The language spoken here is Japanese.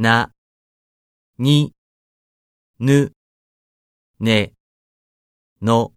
な、に、ぬ、ね、の、